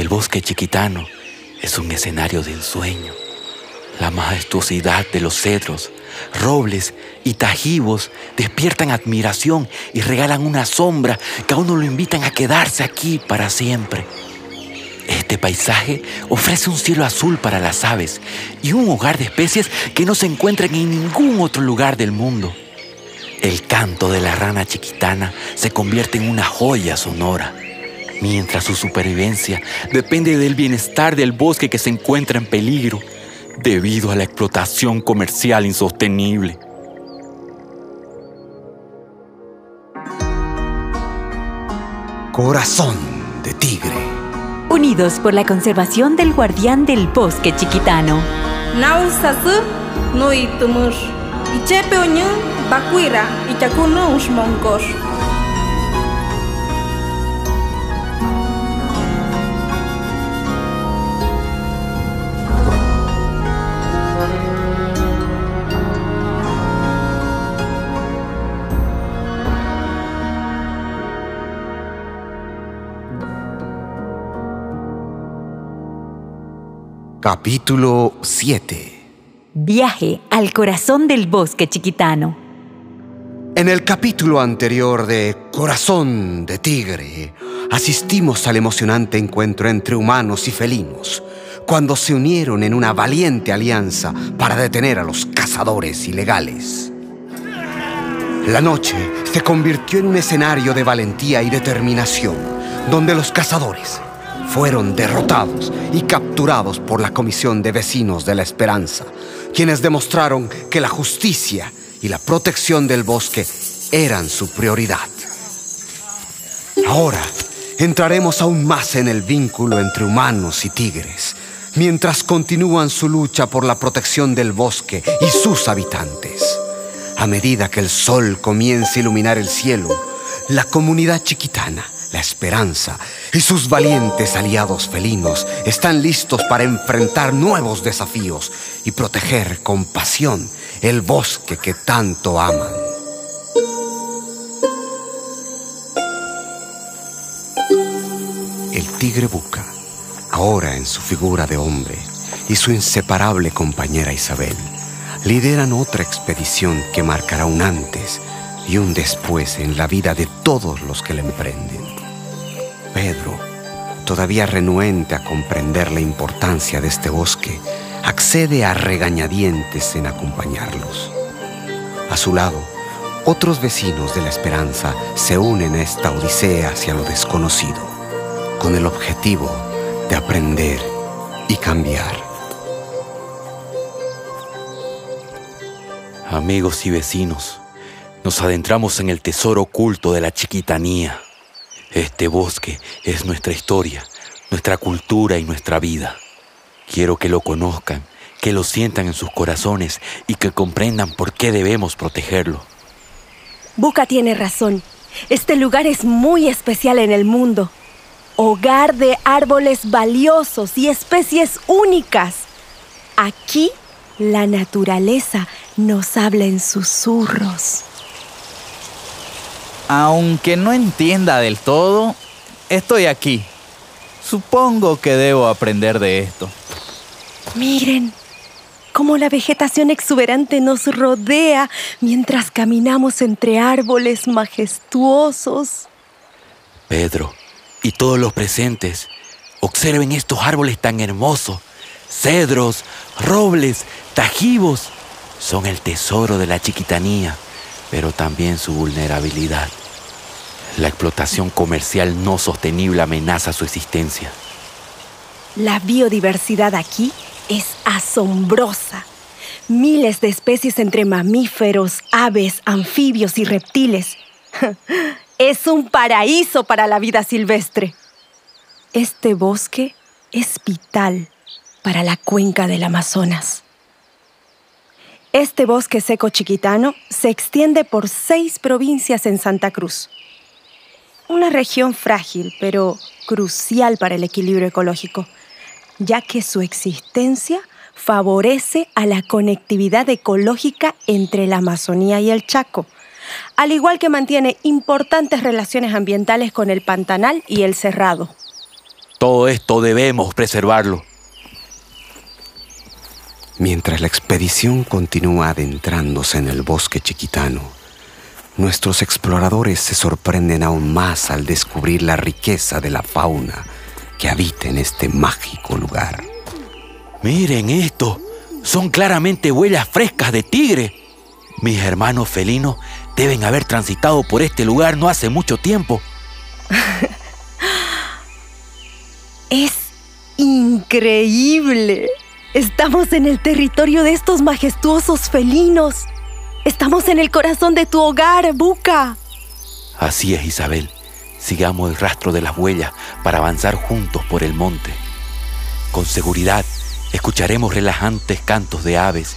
El bosque chiquitano es un escenario de ensueño. La majestuosidad de los cedros, robles y tajivos despiertan admiración y regalan una sombra que a uno lo invitan a quedarse aquí para siempre. Este paisaje ofrece un cielo azul para las aves y un hogar de especies que no se encuentran en ningún otro lugar del mundo. El canto de la rana chiquitana se convierte en una joya sonora, mientras su supervivencia depende del bienestar del bosque que se encuentra en peligro debido a la explotación comercial insostenible. Corazón de tigre. Unidos por la conservación del guardián del bosque chiquitano. Capítulo 7 Viaje al corazón del bosque chiquitano. En el capítulo anterior de Corazón de Tigre, asistimos al emocionante encuentro entre humanos y felinos, cuando se unieron en una valiente alianza para detener a los cazadores ilegales. La noche se convirtió en un escenario de valentía y determinación, donde los cazadores fueron derrotados y capturados por la Comisión de Vecinos de la Esperanza, quienes demostraron que la justicia y la protección del bosque eran su prioridad. Ahora entraremos aún más en el vínculo entre humanos y tigres, mientras continúan su lucha por la protección del bosque y sus habitantes. A medida que el sol comienza a iluminar el cielo, la comunidad chiquitana la esperanza y sus valientes aliados felinos están listos para enfrentar nuevos desafíos y proteger con pasión el bosque que tanto aman. El tigre Buca, ahora en su figura de hombre, y su inseparable compañera Isabel, lideran otra expedición que marcará un antes y un después en la vida de todos los que la emprenden. Pedro, todavía renuente a comprender la importancia de este bosque, accede a regañadientes en acompañarlos. A su lado, otros vecinos de la esperanza se unen a esta odisea hacia lo desconocido, con el objetivo de aprender y cambiar. Amigos y vecinos, nos adentramos en el tesoro oculto de la chiquitanía. Este bosque es nuestra historia, nuestra cultura y nuestra vida. Quiero que lo conozcan, que lo sientan en sus corazones y que comprendan por qué debemos protegerlo. Buca tiene razón. Este lugar es muy especial en el mundo. Hogar de árboles valiosos y especies únicas. Aquí la naturaleza nos habla en susurros. Aunque no entienda del todo, estoy aquí. Supongo que debo aprender de esto. Miren, cómo la vegetación exuberante nos rodea mientras caminamos entre árboles majestuosos. Pedro y todos los presentes, observen estos árboles tan hermosos. Cedros, robles, tajivos, son el tesoro de la chiquitanía, pero también su vulnerabilidad. La explotación comercial no sostenible amenaza su existencia. La biodiversidad aquí es asombrosa. Miles de especies entre mamíferos, aves, anfibios y reptiles. Es un paraíso para la vida silvestre. Este bosque es vital para la cuenca del Amazonas. Este bosque seco chiquitano se extiende por seis provincias en Santa Cruz. Una región frágil, pero crucial para el equilibrio ecológico, ya que su existencia favorece a la conectividad ecológica entre la Amazonía y el Chaco, al igual que mantiene importantes relaciones ambientales con el Pantanal y el Cerrado. Todo esto debemos preservarlo. Mientras la expedición continúa adentrándose en el bosque chiquitano, nuestros exploradores se sorprenden aún más al descubrir la riqueza de la fauna que habita en este mágico lugar. Miren esto, son claramente huellas frescas de tigre. Mis hermanos felinos deben haber transitado por este lugar no hace mucho tiempo. es increíble. Estamos en el territorio de estos majestuosos felinos. Estamos en el corazón de tu hogar, Buca. Así es, Isabel. Sigamos el rastro de las huellas para avanzar juntos por el monte. Con seguridad, escucharemos relajantes cantos de aves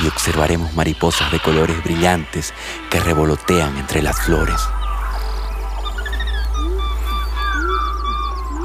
y observaremos mariposas de colores brillantes que revolotean entre las flores.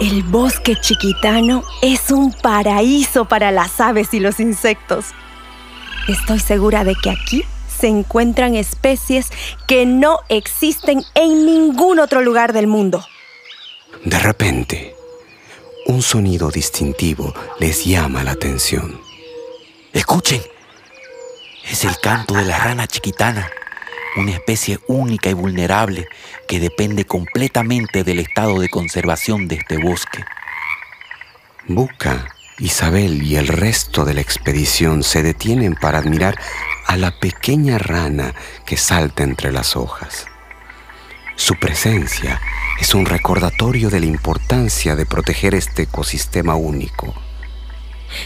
El bosque chiquitano es un paraíso para las aves y los insectos. Estoy segura de que aquí se encuentran especies que no existen en ningún otro lugar del mundo. De repente, un sonido distintivo les llama la atención. Escuchen, es el canto de la rana chiquitana una especie única y vulnerable que depende completamente del estado de conservación de este bosque. Buca, Isabel y el resto de la expedición se detienen para admirar a la pequeña rana que salta entre las hojas. Su presencia es un recordatorio de la importancia de proteger este ecosistema único.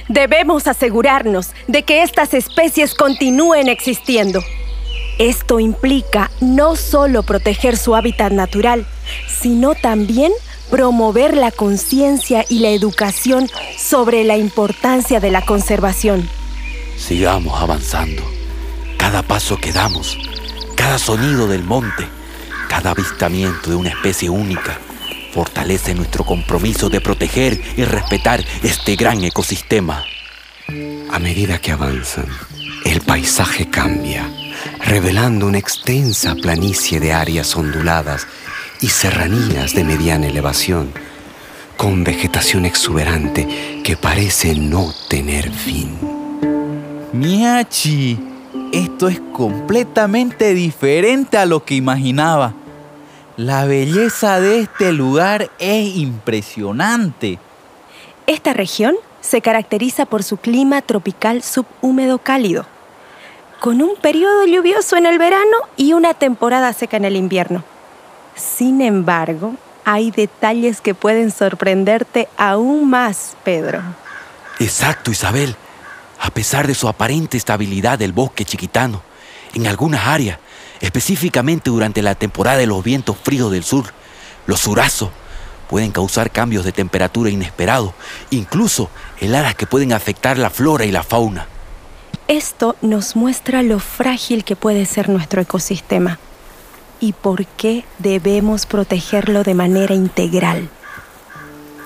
Debemos asegurarnos de que estas especies continúen existiendo. Esto implica no solo proteger su hábitat natural, sino también promover la conciencia y la educación sobre la importancia de la conservación. Sigamos avanzando. Cada paso que damos, cada sonido del monte, cada avistamiento de una especie única, fortalece nuestro compromiso de proteger y respetar este gran ecosistema. A medida que avanzan, el paisaje cambia revelando una extensa planicie de áreas onduladas y serranías de mediana elevación, con vegetación exuberante que parece no tener fin. Miachi, esto es completamente diferente a lo que imaginaba. La belleza de este lugar es impresionante. Esta región se caracteriza por su clima tropical subhúmedo cálido con un periodo lluvioso en el verano y una temporada seca en el invierno. Sin embargo, hay detalles que pueden sorprenderte aún más, Pedro. Exacto, Isabel. A pesar de su aparente estabilidad del bosque chiquitano, en algunas áreas, específicamente durante la temporada de los vientos fríos del sur, los surazos pueden causar cambios de temperatura inesperados, incluso heladas que pueden afectar la flora y la fauna. Esto nos muestra lo frágil que puede ser nuestro ecosistema y por qué debemos protegerlo de manera integral.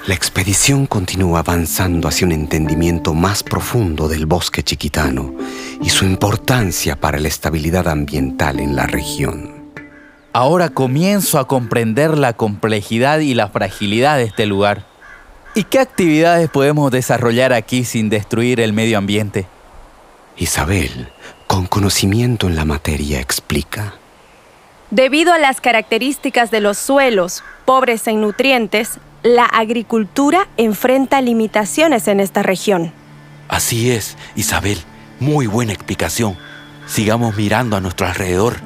La expedición continúa avanzando hacia un entendimiento más profundo del bosque chiquitano y su importancia para la estabilidad ambiental en la región. Ahora comienzo a comprender la complejidad y la fragilidad de este lugar. ¿Y qué actividades podemos desarrollar aquí sin destruir el medio ambiente? Isabel, con conocimiento en la materia, explica. Debido a las características de los suelos, pobres en nutrientes, la agricultura enfrenta limitaciones en esta región. Así es, Isabel. Muy buena explicación. Sigamos mirando a nuestro alrededor.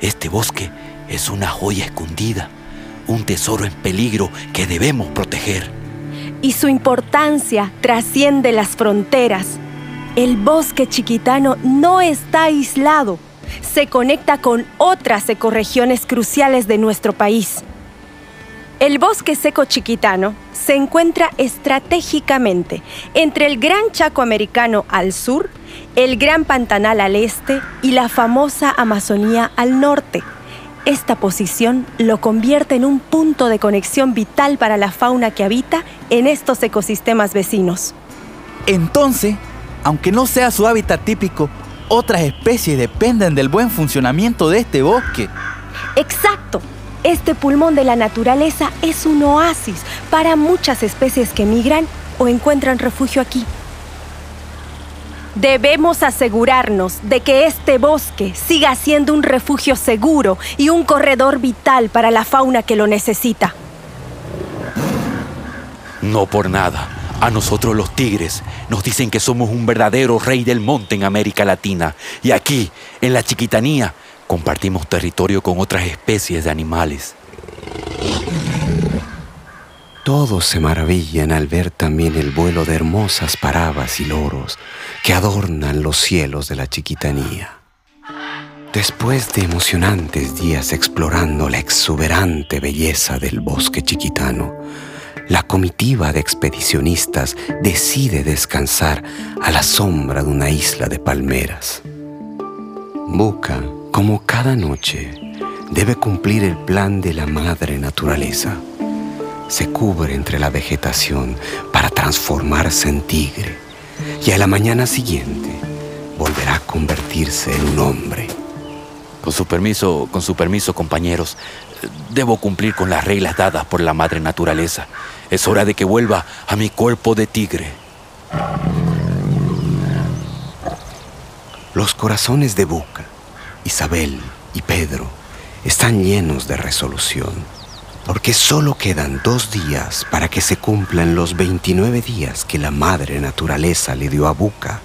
Este bosque es una joya escondida, un tesoro en peligro que debemos proteger. Y su importancia trasciende las fronteras el bosque chiquitano no está aislado, se conecta con otras ecorregiones cruciales de nuestro país. El bosque seco chiquitano se encuentra estratégicamente entre el Gran Chaco americano al sur, el Gran Pantanal al este y la famosa Amazonía al norte. Esta posición lo convierte en un punto de conexión vital para la fauna que habita en estos ecosistemas vecinos. Entonces, aunque no sea su hábitat típico, otras especies dependen del buen funcionamiento de este bosque. Exacto. Este pulmón de la naturaleza es un oasis para muchas especies que migran o encuentran refugio aquí. Debemos asegurarnos de que este bosque siga siendo un refugio seguro y un corredor vital para la fauna que lo necesita. No por nada. A nosotros los tigres nos dicen que somos un verdadero rey del monte en América Latina. Y aquí, en la chiquitanía, compartimos territorio con otras especies de animales. Todos se maravillan al ver también el vuelo de hermosas parabas y loros que adornan los cielos de la chiquitanía. Después de emocionantes días explorando la exuberante belleza del bosque chiquitano, la comitiva de expedicionistas decide descansar a la sombra de una isla de palmeras. Buca, como cada noche, debe cumplir el plan de la madre naturaleza. Se cubre entre la vegetación para transformarse en tigre y a la mañana siguiente volverá a convertirse en un hombre. Con su permiso, con su permiso, compañeros, debo cumplir con las reglas dadas por la madre naturaleza. Es hora de que vuelva a mi cuerpo de tigre. Los corazones de Buca, Isabel y Pedro están llenos de resolución, porque solo quedan dos días para que se cumplan los 29 días que la madre naturaleza le dio a Buca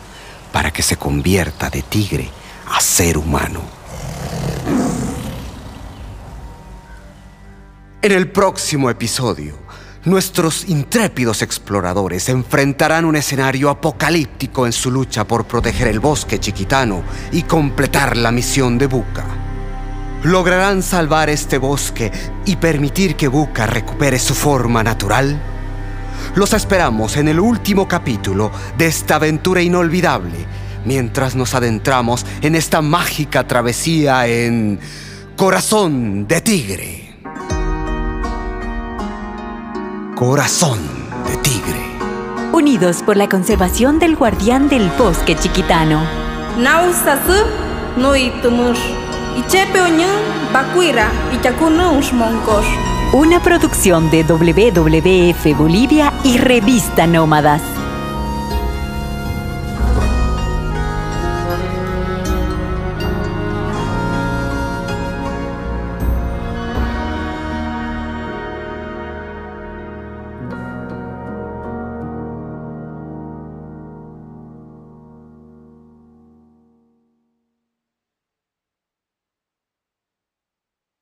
para que se convierta de tigre a ser humano. En el próximo episodio, nuestros intrépidos exploradores enfrentarán un escenario apocalíptico en su lucha por proteger el bosque chiquitano y completar la misión de Buca. ¿Lograrán salvar este bosque y permitir que Buca recupere su forma natural? Los esperamos en el último capítulo de esta aventura inolvidable, mientras nos adentramos en esta mágica travesía en Corazón de Tigre. Corazón de Tigre. Unidos por la conservación del guardián del bosque chiquitano. Nausasu. Ichepe bakuira. Una producción de WWF Bolivia y Revista Nómadas.